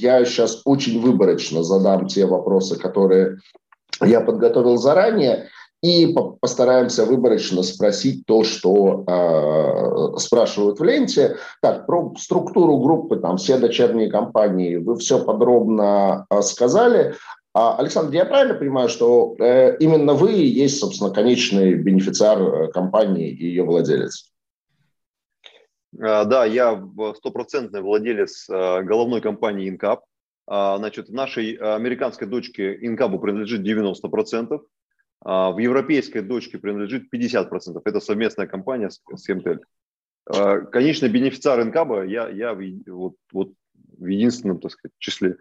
я сейчас очень выборочно задам те вопросы, которые я подготовил заранее, и постараемся выборочно спросить то, что э, спрашивают в ленте. Так, про структуру группы, там все дочерние компании, вы все подробно э, сказали. А, Александр, я правильно понимаю, что э, именно вы и есть, собственно, конечный бенефициар э, компании и ее владелец? А, да, я стопроцентный владелец э, головной компании Инкап. А, значит, нашей американской дочке Инкабу принадлежит 90%, а в европейской дочке принадлежит 50%. Это совместная компания с, с МТЛ. Конечно, бенефициар Инкаба я, я вот, вот в единственном, так сказать, числе.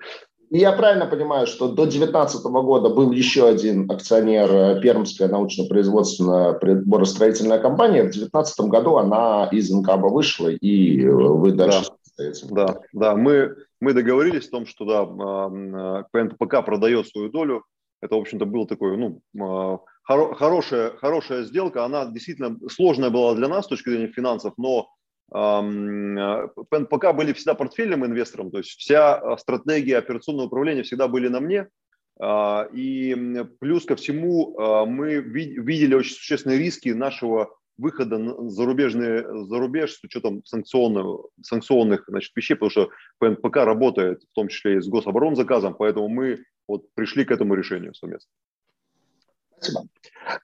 И я правильно понимаю, что до 2019 года был еще один акционер э, Пермская научно-производственная приборостроительная компания. В 2019 году она из НКАБа вышла, и э, вы дальше да. Да, да. Мы, мы договорились о том, что да, ПНПК продает свою долю. Это, в общем-то, был такой, ну, хоро, хорошая, хорошая сделка. Она действительно сложная была для нас с точки зрения финансов, но пока были всегда портфельным инвестором, то есть вся а, стратегия операционного управления всегда были на мне. А, и плюс ко всему а, мы видели очень существенные риски нашего выхода за, зарубежные, за рубеж с учетом санкционных, санкционных значит, вещей, потому что ПНПК работает в том числе и с гособоронзаказом, поэтому мы вот пришли к этому решению совместно. Спасибо.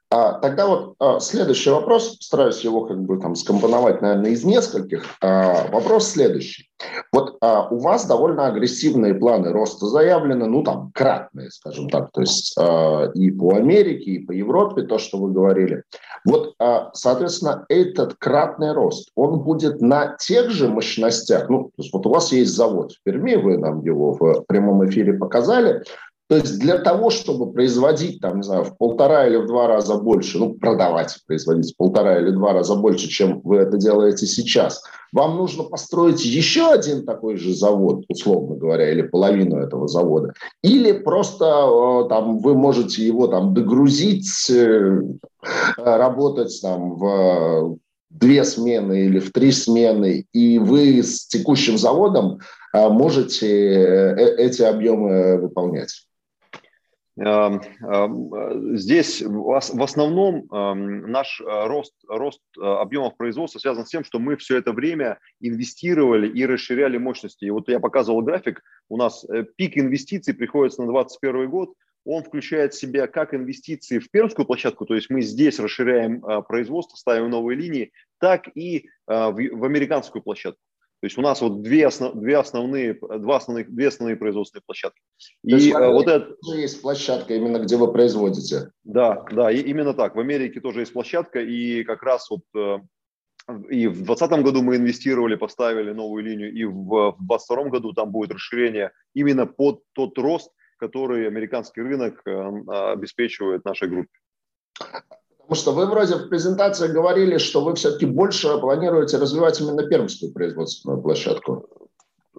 А, тогда вот а, следующий вопрос, стараюсь его как бы там скомпоновать, наверное, из нескольких. А, вопрос следующий. Вот а, у вас довольно агрессивные планы роста заявлены, ну там кратные, скажем так, то есть а, и по Америке, и по Европе, то, что вы говорили. Вот, а, соответственно, этот кратный рост, он будет на тех же мощностях, ну, то есть вот у вас есть завод в Перми, вы нам его в прямом эфире показали, то есть для того, чтобы производить, там, не знаю, в полтора или в два раза больше, ну, продавать, производить в полтора или два раза больше, чем вы это делаете сейчас, вам нужно построить еще один такой же завод, условно говоря, или половину этого завода. Или просто э, там, вы можете его там догрузить, э, работать там в две смены или в три смены, и вы с текущим заводом э, можете эти объемы выполнять. Эм, эм, здесь в основном эм, наш э, рост, рост э, объемов производства связан с тем, что мы все это время инвестировали и расширяли мощности. И вот я показывал график, у нас э, пик инвестиций приходится на 2021 год, он включает в себя как инвестиции в пермскую площадку, то есть мы здесь расширяем производство, ставим новые линии, так и в американскую площадку. То есть у нас вот две, основ, две основные, два основных, две основные производственные площадки. То и есть, вот это тоже есть площадка именно где вы производите. Да, да, и именно так. В Америке тоже есть площадка, и как раз вот э, и в 2020 году мы инвестировали, поставили новую линию, и в 2022 году там будет расширение именно под тот рост, который американский рынок э, обеспечивает нашей группе. Потому что вы вроде в презентации говорили, что вы все-таки больше планируете развивать именно пермскую производственную площадку.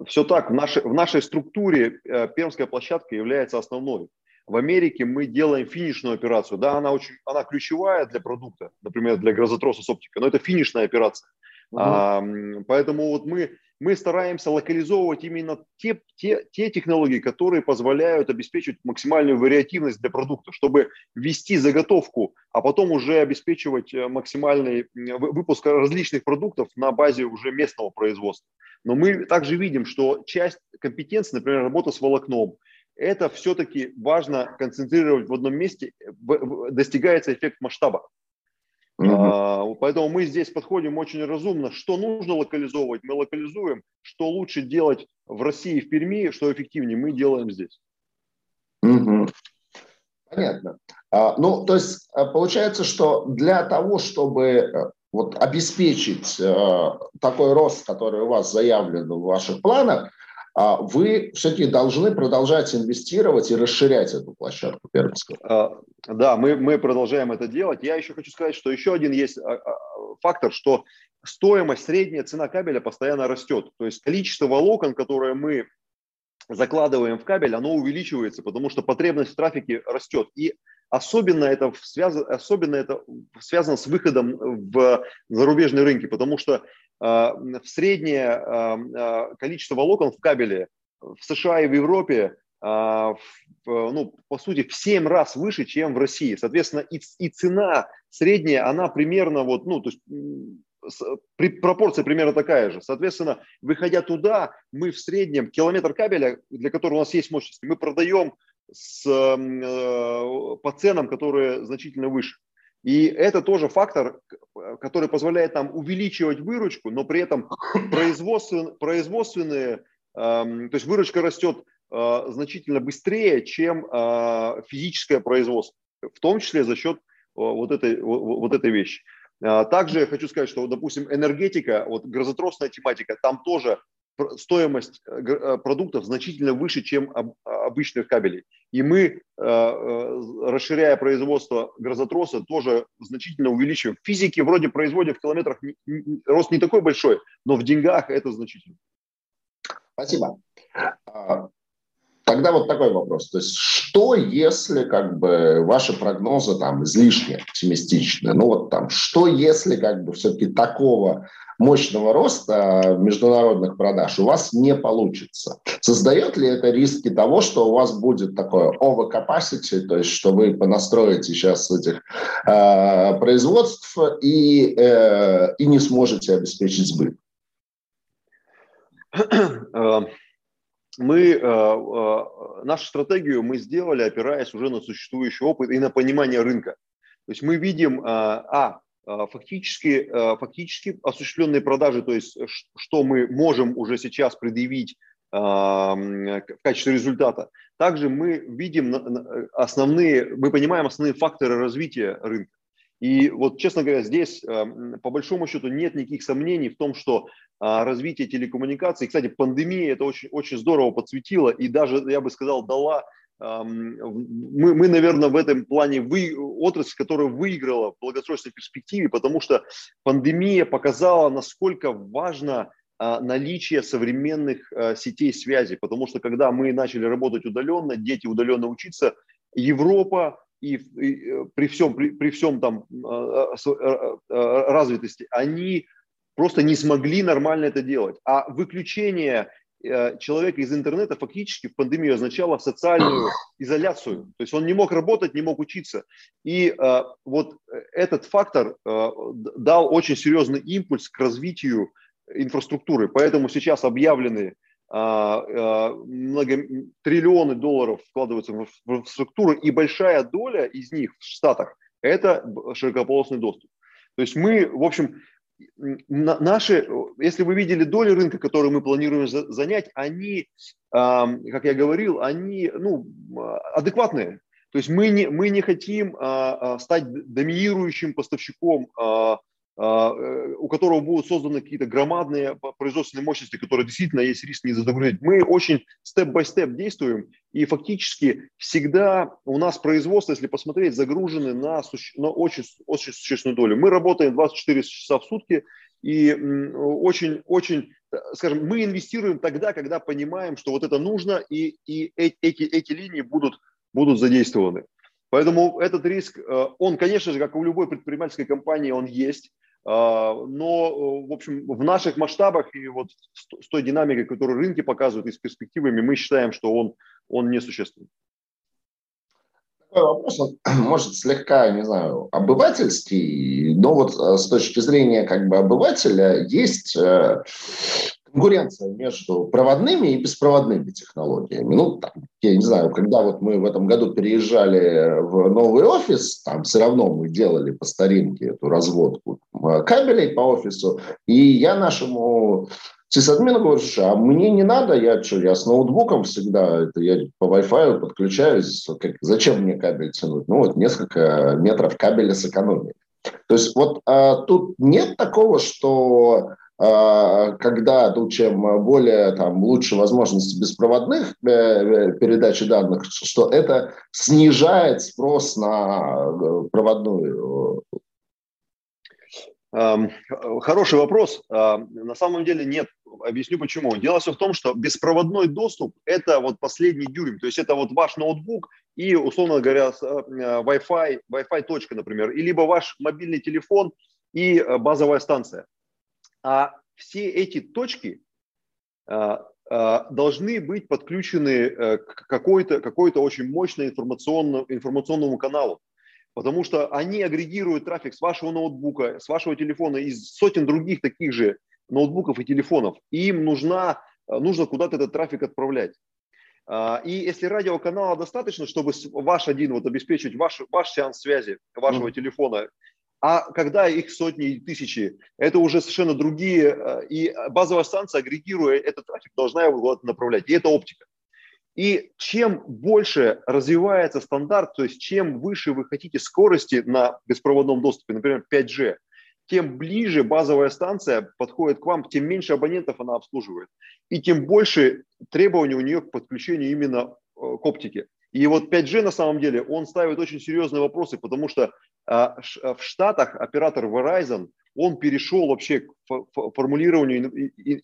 Все так. В нашей, в нашей структуре э, пермская площадка является основной. В Америке мы делаем финишную операцию. Да, она, очень, она ключевая для продукта, например, для грозотроса с оптикой, но это финишная операция. Угу. А, поэтому вот мы мы стараемся локализовывать именно те, те, те технологии, которые позволяют обеспечить максимальную вариативность для продукта, чтобы ввести заготовку, а потом уже обеспечивать э, максимальный выпуск различных продуктов на базе уже местного производства. Но мы также видим, что часть компетенции, например, работа с волокном, это все-таки важно концентрировать в одном месте, достигается эффект масштаба. Uh-huh. Поэтому мы здесь подходим очень разумно. Что нужно локализовывать, мы локализуем. Что лучше делать в России, в Перми, что эффективнее, мы делаем здесь. Uh-huh. Понятно. А, ну, то есть а, получается, что для того, чтобы э, вот обеспечить а, такой рост, который у вас заявлен в ваших планах, а вы все-таки должны продолжать инвестировать и расширять эту площадку Пермского. А, да, мы, мы продолжаем это делать. Я еще хочу сказать, что еще один есть а, фактор, что стоимость, средняя цена кабеля постоянно растет. То есть количество волокон, которые мы закладываем в кабель, оно увеличивается, потому что потребность в трафике растет. И особенно это, связано, особенно это связано с выходом в зарубежные рынки, потому что а, в среднее а, а, количество волокон в кабеле в США и в Европе ну, по сути, в 7 раз выше, чем в России. Соответственно, и, и цена средняя, она примерно вот, ну, то есть при, пропорция примерно такая же. Соответственно, выходя туда, мы в среднем километр кабеля, для которого у нас есть мощности, мы продаем с, э, по ценам, которые значительно выше. И это тоже фактор, который позволяет нам увеличивать выручку, но при этом производственные, производственные то есть выручка растет э, значительно быстрее, чем э, физическое производство, в том числе за счет вот этой, вот этой вещи. Также я хочу сказать, что, допустим, энергетика, вот грозотросная тематика, там тоже стоимость э, э, продуктов значительно выше, чем обычных кабелей. И мы, э, расширяя производство грозотроса, тоже значительно увеличиваем. В физике вроде производят в километрах рост не такой большой, но в деньгах это значительно. Спасибо. А, тогда вот такой вопрос. То есть что, если как бы ваши прогнозы там излишне оптимистичны? Ну вот там, что, если как бы все-таки такого мощного роста международных продаж у вас не получится. Создает ли это риски того, что у вас будет такое overcapacity, то есть что вы понастроите сейчас этих э, производств и, э, и не сможете обеспечить сбыт? Э, мы э, э, нашу стратегию мы сделали, опираясь уже на существующий опыт и на понимание рынка. То есть мы видим, а, фактически, а, фактически осуществленные продажи, то есть что мы можем уже сейчас предъявить а, в качестве результата. Также мы видим основные, мы понимаем основные факторы развития рынка. И вот, честно говоря, здесь по большому счету нет никаких сомнений в том, что развитие телекоммуникаций, кстати, пандемия это очень, очень здорово подсветила и даже, я бы сказал, дала мы, мы, наверное, в этом плане вы, отрасль, которая выиграла в долгосрочной перспективе, потому что пандемия показала, насколько важно а, наличие современных а, сетей связи, потому что когда мы начали работать удаленно, дети удаленно учиться, Европа и, и э, при всем при, при всем там а, развитости, они просто не смогли нормально это делать. А выключение человека из интернета фактически в пандемию означало социальную изоляцию. То есть он не мог работать, не мог учиться. И э, вот этот фактор э, дал очень серьезный импульс к развитию инфраструктуры. Поэтому сейчас объявлены э, э, много, триллионы долларов вкладываются в инфраструктуру, и большая доля из них в Штатах – это широкополосный доступ. То есть мы, в общем, наши, если вы видели доли рынка, которые мы планируем занять, они, как я говорил, они ну, адекватные. То есть мы не, мы не хотим а, а, стать доминирующим поставщиком а, у которого будут созданы какие-то громадные производственные мощности, которые действительно есть риск не задогрузить. Мы очень степ-бай-степ действуем, и фактически всегда у нас производство, если посмотреть, загружены на, на очень, очень существенную долю. Мы работаем 24 часа в сутки, и очень, очень, э, скажем, мы инвестируем тогда, когда понимаем, что вот это нужно, и, и эти, эти линии будут, будут задействованы. Поэтому этот риск, э, он, конечно же, как и у любой предпринимательской компании, он есть. А, но, в общем, в наших масштабах и вот с той динамикой, которую рынки показывают и с перспективами, мы считаем, что он, он несущественный. Такой вопрос, он, может, слегка, не знаю, обывательский, но вот э, с точки зрения как бы обывателя есть э, конкуренция между проводными и беспроводными технологиями. Ну, там, я не знаю, когда вот мы в этом году переезжали в новый офис, там все равно мы делали по старинке эту разводку кабелей по офису, и я нашему сисадмину говорю, а мне не надо, я что, я с ноутбуком всегда, это я по Wi-Fi подключаюсь, как, зачем мне кабель тянуть? Ну вот несколько метров кабеля сэкономить. То есть вот а, тут нет такого, что когда, ну, чем более там, лучше возможности беспроводных э, э, передачи данных, что это снижает спрос на э, проводную Хороший вопрос. На самом деле нет. Объясню почему. Дело все в том, что беспроводной доступ – это вот последний дюйм. То есть это вот ваш ноутбук и, условно говоря, Wi-Fi, Wi-Fi точка, например, и либо ваш мобильный телефон и базовая станция. А все эти точки, а, должны быть подключены к какой-то какой очень мощной информационному, информационному каналу. Потому что они агрегируют трафик с вашего ноутбука, с вашего телефона, из сотен других таких же ноутбуков и телефонов. И им нужна, нужно куда-то этот трафик отправлять. А, и если радиоканала достаточно, чтобы ваш один вот обеспечить ваш, ваш сеанс связи вашего mm. телефона, а когда их сотни и тысячи, это уже совершенно другие, а, и базовая станция, агрегируя этот трафик, должна его куда-то направлять. И это оптика. И чем больше развивается стандарт, то есть чем выше вы хотите скорости на беспроводном доступе, например, 5G, тем ближе базовая станция подходит к вам, тем меньше абонентов она обслуживает. И тем больше требований у нее к подключению именно э, к оптике. И вот 5G на самом деле, он ставит очень серьезные вопросы, потому что а, в Штатах оператор Verizon, он перешел вообще к формулированию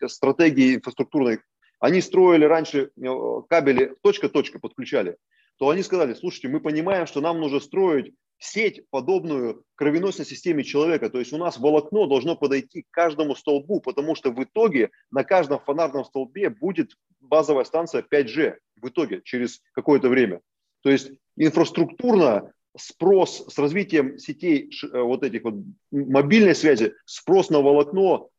стратегии инфраструктурной. Они строили раньше э, кабели точка-точка подключали. То они сказали, слушайте, мы понимаем, что нам нужно строить сеть, подобную кровеносной системе человека. То есть у нас волокно должно подойти к каждому столбу, потому что в итоге на каждом фонарном столбе будет базовая станция 5G в итоге через какое-то время. То есть инфраструктурно спрос с развитием сетей э, вот этих вот мобильной связи, спрос на волокно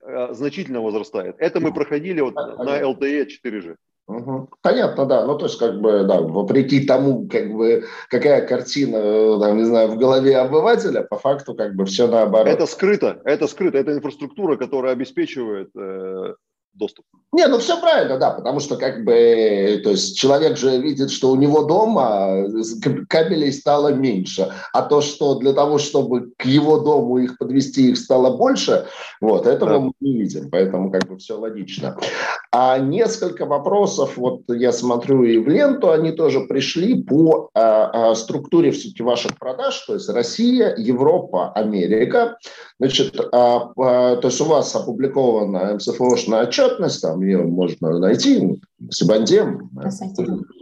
э, значительно возрастает. Это мы проходили вот на LTE 4G. Угу. Понятно, да. Ну, то есть, как бы, да, вопреки тому, как бы, какая картина, э, там, не знаю, в голове обывателя, по факту, как бы, все наоборот. Это скрыто, это скрыто, это инфраструктура, которая обеспечивает э, доступ. Не, ну все правильно, да, потому что как бы, то есть человек же видит, что у него дома кабелей стало меньше, а то, что для того, чтобы к его дому их подвести, их стало больше, вот, этого да. мы не видим, поэтому как бы все логично. А несколько вопросов, вот я смотрю и в ленту, они тоже пришли по а, а, структуре все-таки ваших продаж, то есть Россия, Европа, Америка. Значит, а, а, то есть у вас опубликована МСФОшная отчетность, там ее можно найти, Сибандем,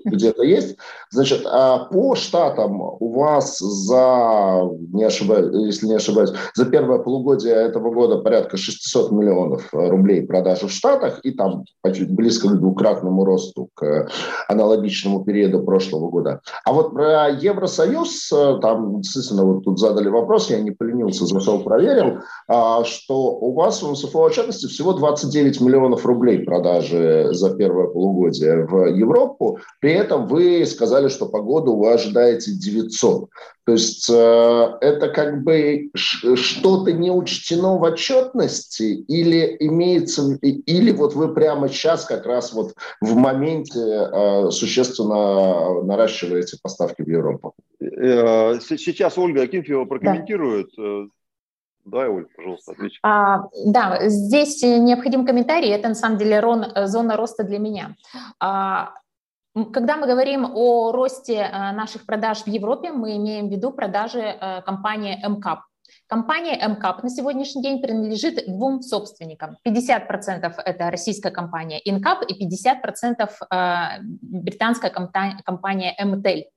где-то есть. Значит, а по штатам у вас за, не ошибаюсь, если не ошибаюсь, за первое полугодие этого года порядка 600 миллионов рублей продажи в Штатах, и там близко к двукратному росту к аналогичному периоду прошлого года. А вот про Евросоюз, там действительно вот тут задали вопрос, я не поленился, зашел, проверил, а, что у вас в МСФО отчетности всего 29 миллионов рублей продажи за первое полугодие полугодия в Европу. При этом вы сказали, что погоду вы ожидаете 900. То есть э, это как бы что-то не учтено в отчетности или имеется, или вот вы прямо сейчас как раз вот в моменте э, существенно наращиваете поставки в Европу? Э, сейчас Ольга Акинфеева прокомментирует. Да. Давай, Оль, пожалуйста, ответь. А, да, здесь необходим комментарий. Это на самом деле рон, зона роста для меня. А, когда мы говорим о росте э, наших продаж в Европе, мы имеем в виду продажи э, компании МКАП. Компания МКАП на сегодняшний день принадлежит двум собственникам. 50% это российская компания Инкап и 50% э, британская компания МТЕЛь.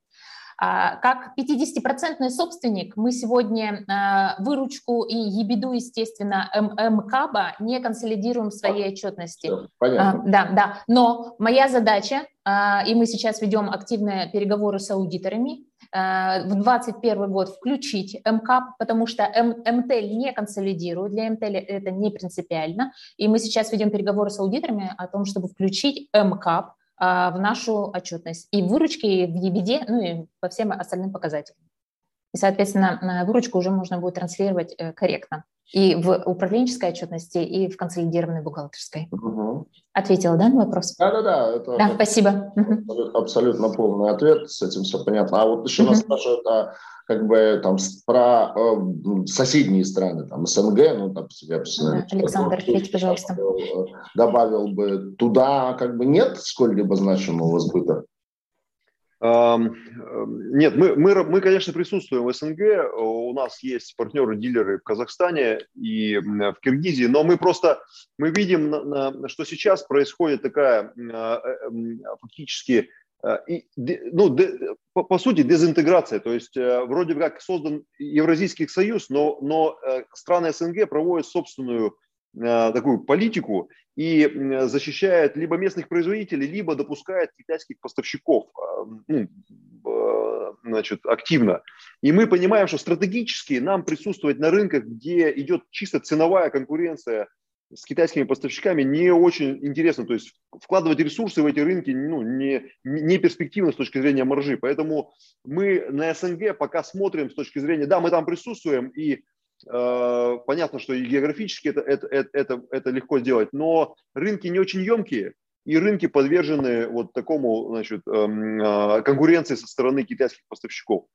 А, как 50-процентный собственник мы сегодня а, выручку и ебеду, естественно, МКАБа не консолидируем в своей отчетности. Понятно. А, да, да. Но моя задача, и мы сейчас ведем активные переговоры с аудиторами, в 2021 год включить МКАП, потому что МТЛ не консолидирует, для МТЛ это не принципиально, и мы сейчас ведем переговоры с аудиторами о том, чтобы включить МКАП в нашу отчетность. И в выручке, и в EBD, ну и по всем остальным показателям. И, соответственно, выручку уже можно будет транслировать э, корректно. И в управленческой отчетности, и в консолидированной бухгалтерской. Угу. Ответила, да, на вопрос? Да-да-да. Это, да, спасибо. Абсолютно, абсолютно полный ответ, с этим все понятно. А вот еще угу. нас спрашивают, а как бы там про э, соседние страны, там СНГ, ну там я да, Александр, ответьте, пожалуйста. Добавил, добавил бы туда, как бы нет сколь-либо значимого сбыта. Нет, мы, мы, мы, конечно, присутствуем в СНГ. У нас есть партнеры-дилеры в Казахстане и в Киргизии, но мы просто мы видим, что сейчас происходит такая а, э, фактически Э, ну, по, сути, дезинтеграция. То есть э, вроде как создан Евразийский союз, но, но э, страны СНГ проводят собственную такую политику и защищает либо местных производителей, либо допускает китайских поставщиков ну, значит, активно. И мы понимаем, что стратегически нам присутствовать на рынках, где идет чисто ценовая конкуренция с китайскими поставщиками не очень интересно. То есть вкладывать ресурсы в эти рынки ну, не, не перспективно с точки зрения маржи. Поэтому мы на СНГ пока смотрим с точки зрения, да, мы там присутствуем, и э, понятно, что и географически это, это, это, это, легко сделать, но рынки не очень емкие, и рынки подвержены вот такому значит, эм, э, конкуренции со стороны китайских поставщиков.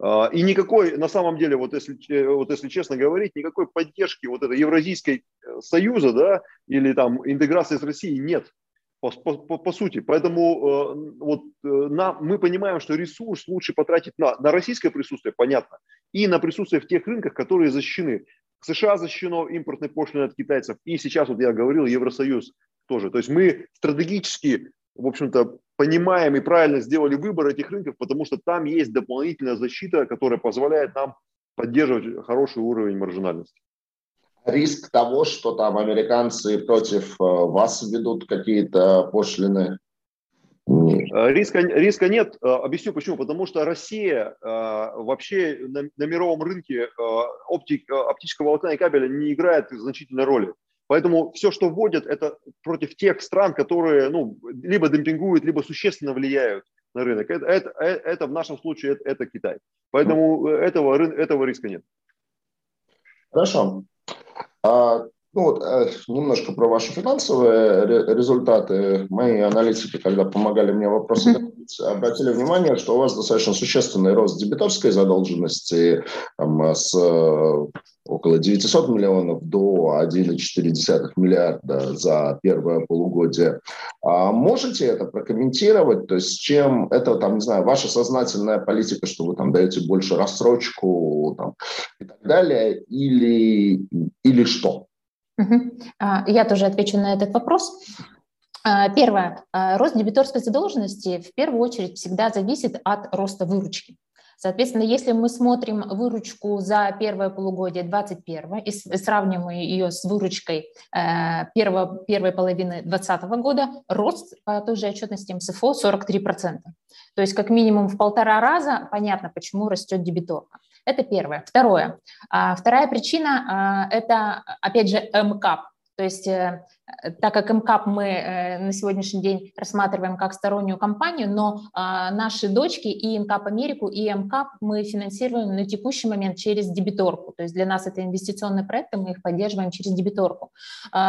А, и никакой, на самом деле, вот если, э, вот если честно говорить, никакой поддержки вот этой Евразийской э, союза, да, или там интеграции с Россией нет, по, по, по сути. Поэтому э, вот на, мы понимаем, что ресурс лучше потратить на, на российское присутствие, понятно, и на присутствие в тех рынках, которые защищены. США защищено импортной пошлиной от китайцев, и сейчас, вот я говорил, Евросоюз тоже. То есть мы стратегически, в общем-то, понимаем и правильно сделали выбор этих рынков, потому что там есть дополнительная защита, которая позволяет нам поддерживать хороший уровень маржинальности. Риск того, что там американцы против э, вас ведут какие-то пошлины? Э, риска, риска нет. Э, объясню почему. Потому что Россия вообще на, на мировом рынке оптик, оптического волокна и кабеля не играет значительной роли. Поэтому все, что вводят, это против тех стран, которые ну, либо демпингуют, либо существенно влияют на рынок. Это, это, это в нашем случае это, это Китай. Поэтому этого, этого риска нет. Хорошо. А, ну вот, э, немножко про ваши финансовые результаты. Мои аналитики, когда помогали мне вопросы mm-hmm. обратили внимание, что у вас достаточно существенный рост дебиторской задолженности там, с э, около 900 миллионов до 1,4 миллиарда за первое полугодие. А можете это прокомментировать? То есть чем это, там, не знаю, ваша сознательная политика, что вы там даете больше рассрочку там, и так далее, или, или что? Я тоже отвечу на этот вопрос. А, первое. А, рост дебиторской задолженности в первую очередь всегда зависит от роста выручки. Соответственно, если мы смотрим выручку за первое полугодие 2021 и сравниваем ее с выручкой э, первого, первой половины 2020 года, рост по той же отчетности МСФО 43%. То есть как минимум в полтора раза понятно, почему растет дебиторка. Это первое. Второе. А, вторая причина а, – это, опять же, МКАП. То есть, э, так как МКАП мы э, на сегодняшний день рассматриваем как стороннюю компанию, но а, наши дочки и МКАП Америку, и МКАП мы финансируем на текущий момент через дебиторку. То есть для нас это инвестиционные проекты, мы их поддерживаем через дебиторку.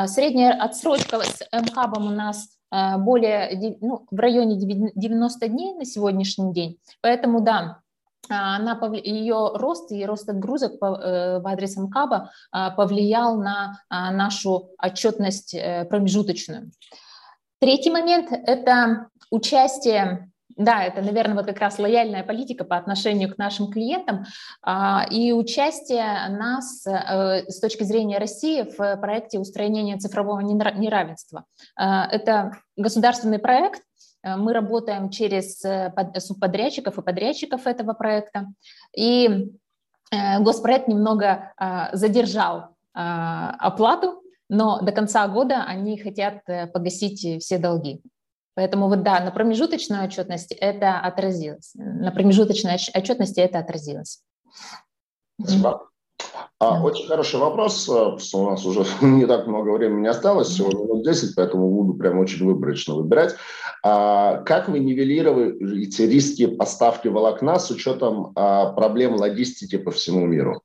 Средняя отсрочка с МКАПом у нас более, ну, в районе 90 дней на сегодняшний день. Поэтому, да, она, ее рост и рост отгрузок по, э, в адрес МКАБа а, повлиял на а, нашу отчетность э, промежуточную. Третий момент – это участие да, это, наверное, вот как раз лояльная политика по отношению к нашим клиентам и участие нас э, с точки зрения России в проекте устранения цифрового неравенства. Это государственный проект, мы работаем через э, субподрядчиков и подрядчиков этого проекта. И э, госпроект немного задержал оплату, но до конца года они хотят погасить все долги. Поэтому вот да, на промежуточной отчетности это отразилось. На промежуточной отчетности это отразилось. Спасибо. А, очень хороший вопрос. У нас уже не так много времени осталось, всего минут 10, поэтому буду прям очень выборочно выбирать. А, как вы нивелируете риски поставки волокна с учетом а, проблем логистики по всему миру?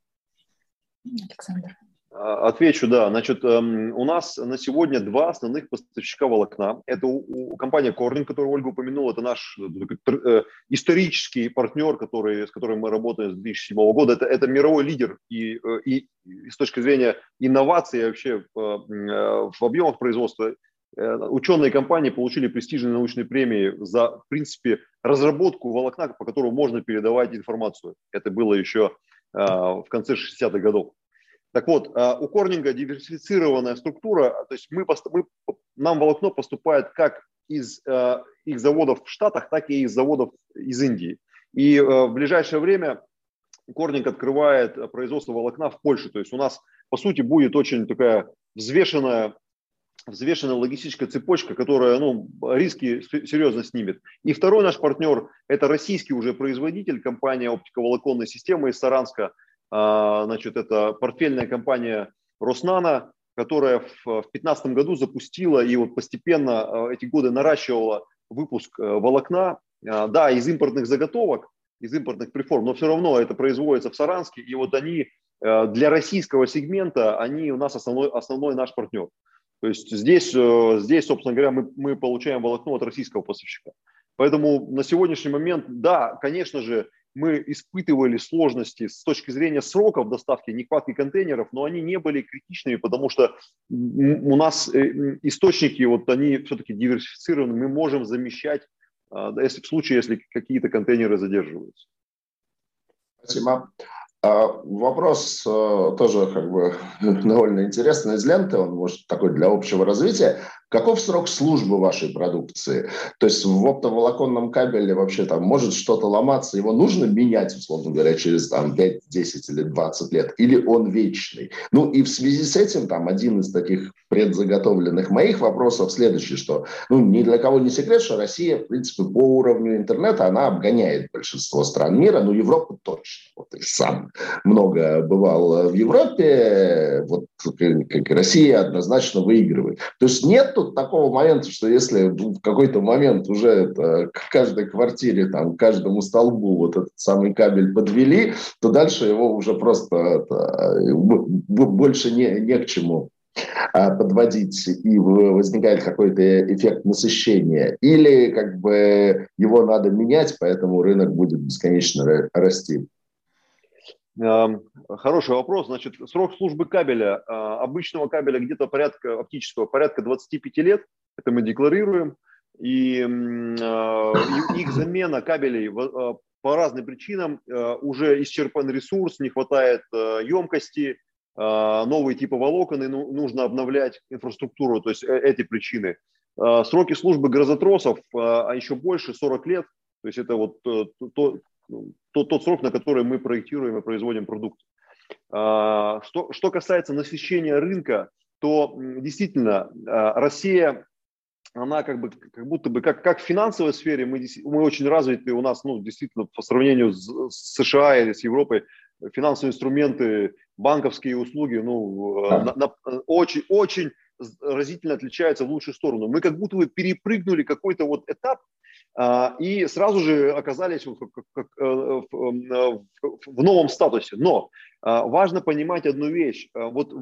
Александр. А, отвечу, да. Значит, эм, у нас на сегодня два основных поставщика волокна. Это у, компания Корнинг, которую Ольга упомянула, это наш э, э, исторический партнер, который, с которым мы работаем с 2007 года. Это, это мировой лидер и, э, и, и с точки зрения инноваций вообще в, в объемах производства. Ученые компании получили престижные научные премии за, в принципе, разработку волокна, по которому можно передавать информацию. Это было еще в конце 60-х годов. Так вот, а, у Корнинга диверсифицированная структура, то есть мы, мы, нам волокно поступает как из э, их заводов в Штатах, так и из заводов из Индии. И в ближайшее время Корнинг открывает производство волокна в Польше. То есть у нас, по сути, будет очень такая взвешенная взвешенная логистическая цепочка, которая ну, риски серьезно снимет. И второй наш партнер – это российский уже производитель, компания оптиковолоконной системы из Саранска. А, значит, это портфельная компания Роснана, которая в 2015 году запустила и вот постепенно а, эти годы наращивала выпуск э, волокна, а, да, из импортных заготовок, из импортных приформ, но все равно это производится в Саранске, и вот они э, для российского сегмента, они у нас основной, основной наш партнер. То есть здесь, э, здесь собственно говоря, мы, мы получаем волокно от российского поставщика. Поэтому на сегодняшний момент, да, конечно же, мы испытывали сложности с точки зрения сроков доставки, нехватки контейнеров, но они не были критичными, потому что у нас э, источники, вот они все-таки диверсифицированы, мы можем замещать, а, если в случае, если какие-то контейнеры задерживаются. Спасибо. А, вопрос э, тоже как бы довольно интересный из ленты, он может такой для общего развития. Каков срок службы вашей продукции? То есть в оптоволоконном кабеле вообще там может что-то ломаться, его нужно менять, условно говоря, через там 5, 10 или 20 лет, или он вечный? Ну и в связи с этим там один из таких предзаготовленных моих вопросов следующий, что ну ни для кого не секрет, что Россия, в принципе, по уровню интернета, она обгоняет большинство стран мира, ну Европу точно. Вот и сам много бывал в Европе, вот как Россия однозначно выигрывает. То есть нет тут такого момента, что если в какой-то момент уже это, к каждой квартире, там, к каждому столбу вот этот самый кабель подвели, то дальше его уже просто это, больше не, не к чему а, подводить, и возникает какой-то эффект насыщения. Или как бы его надо менять, поэтому рынок будет бесконечно расти. Хороший вопрос. Значит, срок службы кабеля, а, обычного кабеля где-то порядка, оптического, порядка 25 лет. Это мы декларируем. И а, их замена кабелей а, по разным причинам уже исчерпан ресурс, не хватает емкости, новые типы волокон, и ну, нужно обновлять инфраструктуру, то есть э, эти причины. Сроки службы грозотросов, а еще больше, 40 лет, то есть это вот э, то, ну, тот, тот срок, на который мы проектируем и производим продукт. А, что, что касается насыщения рынка, то действительно а, Россия, она как бы как будто бы как, как в финансовой сфере мы, мы очень развиты, у нас ну, действительно по сравнению с, с США или с Европой финансовые инструменты, банковские услуги ну, да. на, на, очень, очень разительно отличаются в лучшую сторону. Мы как будто бы перепрыгнули какой-то вот этап, и сразу же оказались в э, в новом статусе. Но а, важно понимать одну вещь. А, вот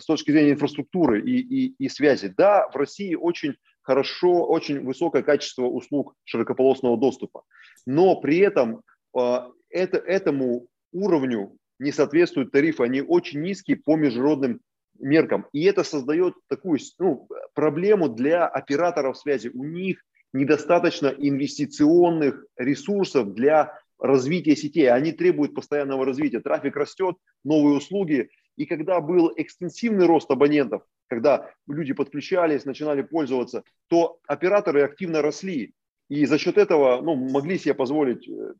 с точки зрения инфраструктуры и, и, и связи. Да, в России очень хорошо, очень высокое качество услуг широкополосного доступа. Но при этом это, этому уровню не соответствуют тарифы. Они очень низкие по международным меркам. И это создает такую ну, проблему для операторов связи. У них недостаточно инвестиционных ресурсов для развития сетей. Они требуют постоянного развития. Трафик растет, новые услуги. И когда был экстенсивный рост абонентов, когда люди подключались, начинали пользоваться, то операторы активно росли. И за счет этого ну, могли себе позволить э,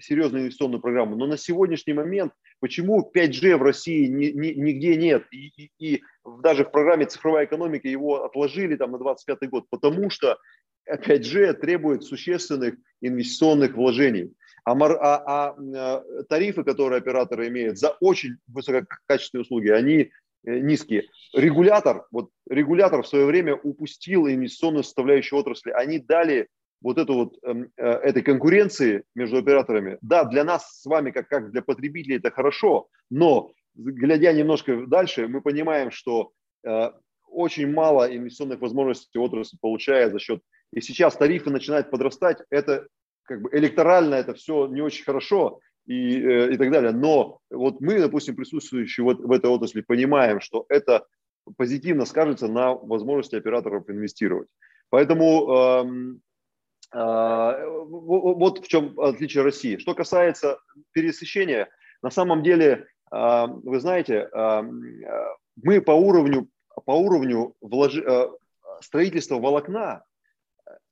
серьезную инвестиционную программу. Но на сегодняшний момент почему 5G в России ни, ни, нигде нет? И, и, и даже в программе цифровая экономика его отложили там, на 25 год, потому что 5G требует существенных инвестиционных вложений. А, а, а э, тарифы, которые операторы имеют за очень высококачественные услуги, они э, низкие. Регулятор, вот регулятор в свое время упустил инвестиционную составляющую отрасли. Они дали вот эту вот эм, э, этой конкуренции между операторами. Да, для нас с вами, как, как для потребителей, это хорошо, но глядя немножко дальше, мы понимаем, что э, очень мало инвестиционных возможностей отрасль получает за счет и сейчас тарифы начинают подрастать, это как бы электорально это все не очень хорошо и, э, и так далее. Но вот мы, допустим, присутствующие вот в этой отрасли, понимаем, что это позитивно скажется на возможности операторов инвестировать. Поэтому эм, э, вот в чем отличие России. Что касается пересыщения, на самом деле, э, вы знаете, э, мы по уровню, по уровню вложи, э, строительства волокна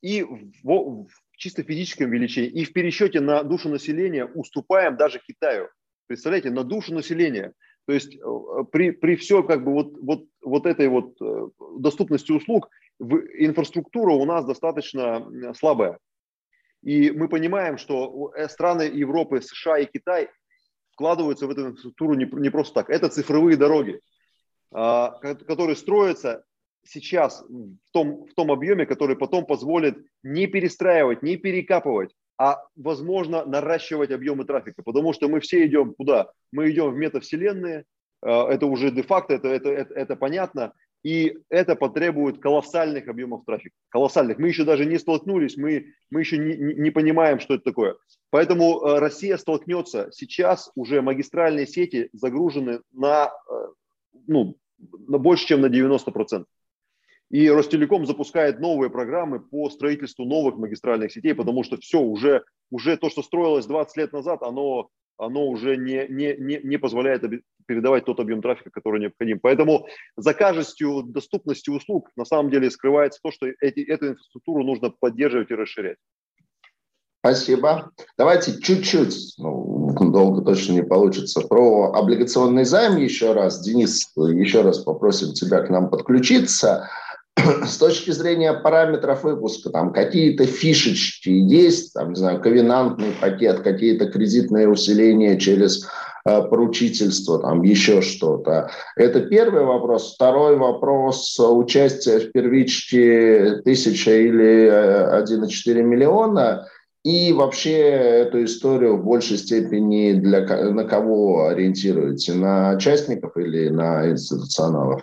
и в, в чисто физическом величине, и в пересчете на душу населения уступаем даже Китаю. Представляете, на душу населения. То есть э, при, при все как бы вот, вот, вот этой вот э, доступности услуг инфраструктура у нас достаточно слабая. И мы понимаем, что страны Европы, США и Китай вкладываются в эту инфраструктуру не, не просто так. Это цифровые дороги, а, которые строятся сейчас в том, в том объеме, который потом позволит не перестраивать, не перекапывать, а, возможно, наращивать объемы трафика. Потому что мы все идем куда? Мы идем в метавселенные, а, это уже де-факто, это, это, это, это понятно, и это потребует колоссальных объемов трафика. Колоссальных. Мы еще даже не столкнулись, мы, мы еще не, не понимаем, что это такое. Поэтому э, Россия столкнется. Сейчас уже магистральные сети загружены на, э, ну, на больше, чем на 90%. И Ростелеком запускает новые программы по строительству новых магистральных сетей, потому что все, уже, уже то, что строилось 20 лет назад, оно, оно уже не, не, не, не позволяет передавать тот объем трафика, который необходим. Поэтому за кажестью, доступностью услуг на самом деле скрывается то, что эти, эту инфраструктуру нужно поддерживать и расширять. Спасибо. Давайте чуть-чуть, ну, долго точно не получится, про облигационный займ еще раз. Денис, еще раз попросим тебя к нам подключиться. С точки зрения параметров выпуска, там какие-то фишечки есть, там, не знаю, ковенантный пакет, какие-то кредитные усиления через Э, поручительство, там еще что-то. Это первый вопрос. Второй вопрос. Участие в первичке тысяча или 1,4 э, миллиона. И вообще эту историю в большей степени для, на кого ориентируете? На участников или на институционалов?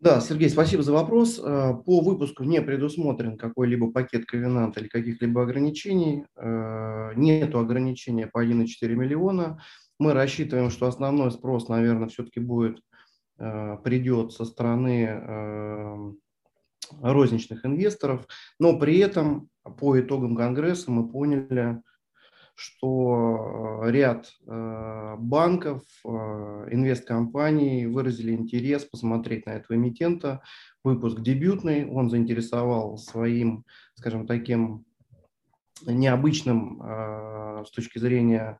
Да, Сергей, спасибо за вопрос. Э, по выпуску не предусмотрен какой-либо пакет ковенанта или каких-либо ограничений. Э, нету ограничения по 1,4 миллиона. Мы рассчитываем, что основной спрос, наверное, все-таки будет, э, придет со стороны розничных инвесторов. Но при этом по итогам Конгресса мы поняли, что э, ряд э, банков, э, инвесткомпаний выразили интерес посмотреть на этого эмитента. Выпуск дебютный, он заинтересовал своим, скажем, таким необычным с точки зрения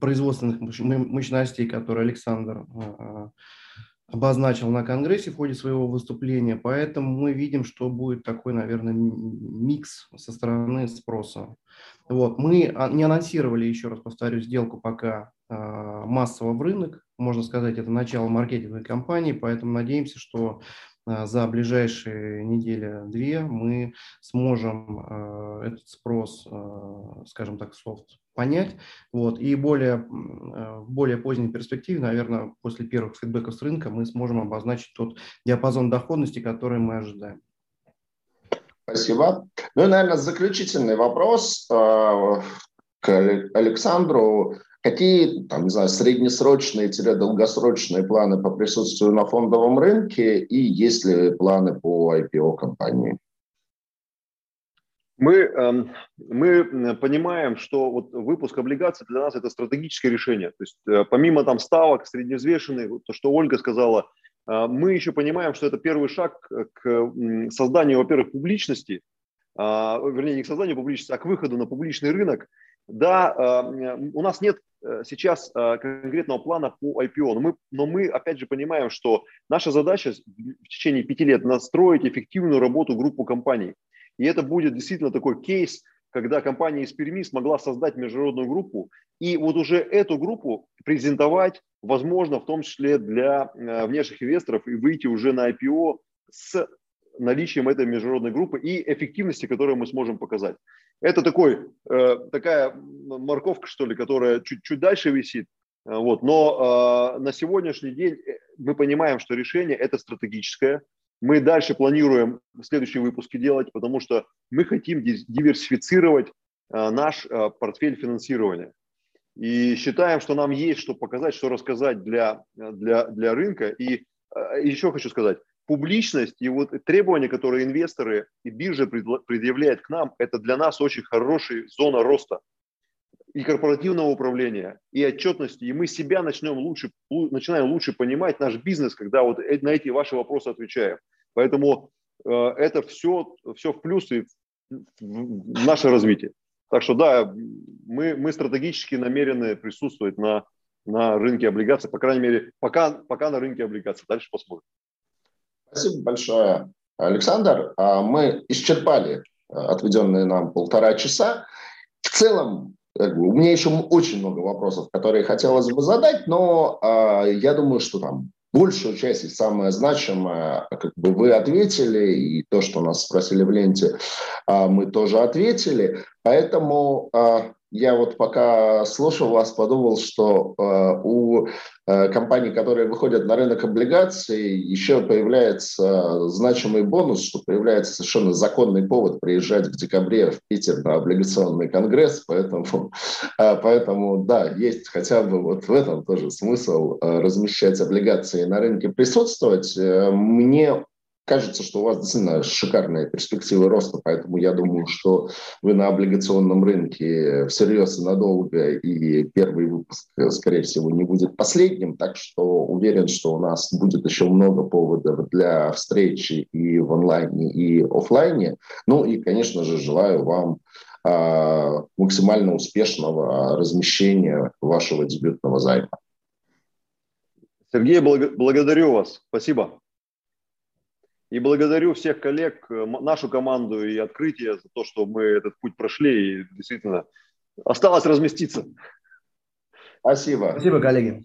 производственных мощностей, которые Александр обозначил на Конгрессе в ходе своего выступления. Поэтому мы видим, что будет такой, наверное, микс со стороны спроса. Вот. Мы а, не анонсировали, еще раз повторю, сделку пока а, массово в рынок. Можно сказать, это начало маркетинговой кампании, поэтому надеемся, что за ближайшие недели-две мы сможем этот спрос, скажем так, софт понять. Вот. И более, в более поздней перспективе, наверное, после первых фидбэков с рынка мы сможем обозначить тот диапазон доходности, который мы ожидаем. Спасибо. Ну и, наверное, заключительный вопрос э, к Александру. Какие, там, не знаю, среднесрочные-долгосрочные планы по присутствию на фондовом рынке и есть ли планы по IPO компании? Мы, эм, мы понимаем, что вот выпуск облигаций для нас это стратегическое решение. То есть э, помимо там ставок средневзвешенных, то, что Ольга сказала, а, мы еще понимаем, что это первый шаг к созданию, во-первых, публичности, а, вернее, не к созданию публичности, а к выходу на публичный рынок. Да, а, у нас нет э, сейчас конкретного плана по IPO, но мы, но мы опять же понимаем, что наша задача в течение пяти лет настроить эффективную работу группу компаний. И это будет действительно такой кейс, когда компания из Перми смогла создать международную группу и вот уже эту группу презентовать возможно, в том числе для э, внешних инвесторов, и выйти уже на IPO с наличием этой международной группы и эффективности, которую мы сможем показать. Это такой, э, такая морковка, что ли, которая чуть-чуть дальше висит. Э, вот. Но на сегодняшний день мы понимаем, что решение это стратегическое. Мы дальше планируем следующие выпуски делать, потому что мы хотим диверсифицировать наш портфель финансирования и считаем, что нам есть что показать, что рассказать для, для, для рынка. И э, еще хочу сказать, публичность и вот требования, которые инвесторы и биржа предъявляют к нам, это для нас очень хорошая зона роста и корпоративного управления, и отчетности. И мы себя начнем лучше, начинаем лучше понимать наш бизнес, когда вот на эти ваши вопросы отвечаем. Поэтому э, это все, все в плюс и в наше развитие. Так что да, мы, мы стратегически намерены присутствовать на, на рынке облигаций, по крайней мере, пока, пока на рынке облигаций. Дальше посмотрим. Спасибо большое, Александр. А мы исчерпали отведенные нам полтора часа. В целом, у меня еще очень много вопросов, которые хотелось бы задать, но э, я думаю, что там большую часть и самое значимое как бы вы ответили, и то, что нас спросили в ленте, мы тоже ответили. Поэтому я вот пока слушал вас, подумал, что э, у э, компаний, которые выходят на рынок облигаций, еще появляется значимый бонус, что появляется совершенно законный повод приезжать в декабре в Питер на облигационный конгресс, поэтому, э, поэтому да, есть хотя бы вот в этом тоже смысл размещать облигации на рынке присутствовать. Мне кажется, что у вас действительно шикарные перспективы роста, поэтому я думаю, что вы на облигационном рынке всерьез и надолго, и первый выпуск, скорее всего, не будет последним, так что уверен, что у нас будет еще много поводов для встречи и в онлайне, и офлайне. Ну и, конечно же, желаю вам э, максимально успешного размещения вашего дебютного займа. Сергей, благодарю вас. Спасибо. И благодарю всех коллег, э, нашу команду и открытие за то, что мы этот путь прошли и действительно осталось разместиться. Спасибо. Спасибо, коллеги.